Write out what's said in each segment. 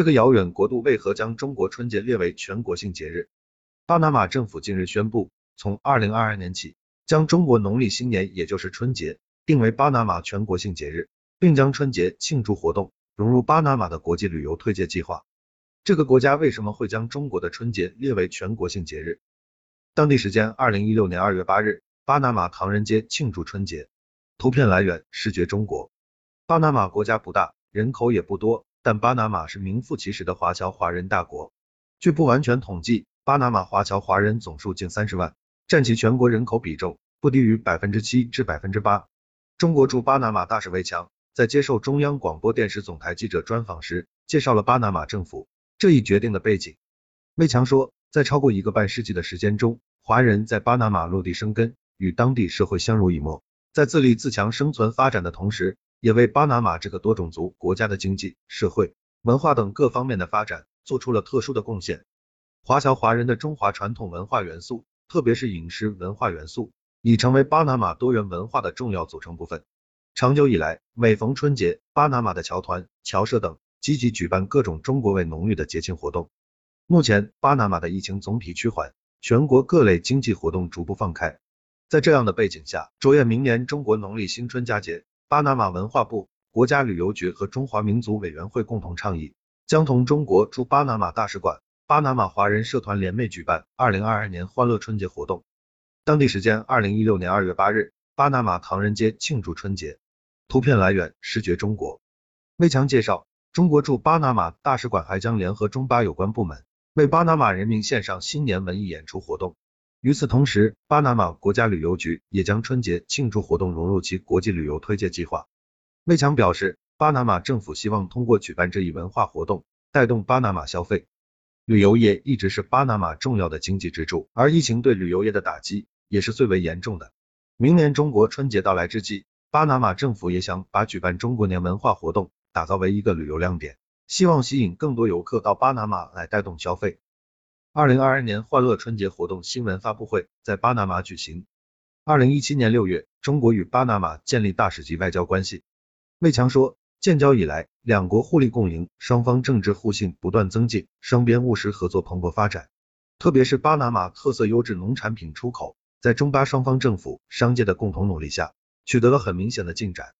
这个遥远国度为何将中国春节列为全国性节日？巴拿马政府近日宣布，从二零二二年起，将中国农历新年，也就是春节，定为巴拿马全国性节日，并将春节庆祝活动融入巴拿马的国际旅游推介计划。这个国家为什么会将中国的春节列为全国性节日？当地时间二零一六年二月八日，巴拿马唐人街庆祝春节。图片来源：视觉中国。巴拿马国家不大，人口也不多，但巴拿马是名副其实的华侨华人大国。据不完全统计，巴拿马华侨华人总数近三十万，占其全国人口比重不低于百分之七至百分之八。中国驻巴拿马大使魏强在接受中央广播电视总台记者专访时，介绍了巴拿马政府。这一决定的背景，魏强说，在超过一个半世纪的时间中，华人在巴拿马落地生根，与当地社会相濡以沫，在自立自强、生存发展的同时，也为巴拿马这个多种族国家的经济社会、文化等各方面的发展做出了特殊的贡献。华侨华人的中华传统文化元素，特别是饮食文化元素，已成为巴拿马多元文化的重要组成部分。长久以来，每逢春节，巴拿马的侨团、侨社等。积极举办各种中国味浓郁的节庆活动。目前，巴拿马的疫情总体趋缓，全国各类经济活动逐步放开。在这样的背景下，着眼明年中国农历新春佳节，巴拿马文化部、国家旅游局和中华民族委员会共同倡议，将同中国驻巴拿马大使馆、巴拿马华人社团联袂举办二零二二年欢乐春节活动。当地时间二零一六年二月八日，巴拿马唐人街庆祝春节。图片来源：视觉中国。魏强介绍。中国驻巴拿马大使馆还将联合中巴有关部门，为巴拿马人民献上新年文艺演出活动。与此同时，巴拿马国家旅游局也将春节庆祝活动融入其国际旅游推介计划。魏强表示，巴拿马政府希望通过举办这一文化活动，带动巴拿马消费。旅游业一直是巴拿马重要的经济支柱，而疫情对旅游业的打击也是最为严重的。明年中国春节到来之际，巴拿马政府也想把举办中国年文化活动。打造为一个旅游亮点，希望吸引更多游客到巴拿马来带动消费。二零二二年欢乐春节活动新闻发布会在巴拿马举行。二零一七年六月，中国与巴拿马建立大使级外交关系。魏强说，建交以来，两国互利共赢，双方政治互信不断增进，双边务实合作蓬勃发展。特别是巴拿马特色优质农产品出口，在中巴双方政府、商界的共同努力下，取得了很明显的进展。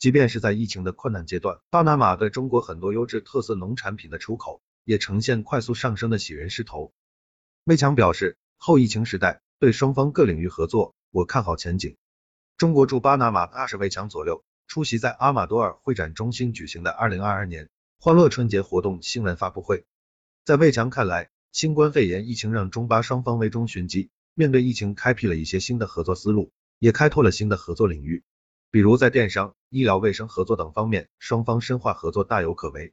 即便是在疫情的困难阶段，巴拿马对中国很多优质特色农产品的出口也呈现快速上升的喜人势头。魏强表示，后疫情时代对双方各领域合作，我看好前景。中国驻巴拿马大使魏强左右出席在阿马多尔会展中心举行的二零二二年欢乐春节活动新闻发布会。在魏强看来，新冠肺炎疫情让中巴双方危中寻机，面对疫情开辟了一些新的合作思路，也开拓了新的合作领域。比如在电商、医疗卫生合作等方面，双方深化合作大有可为。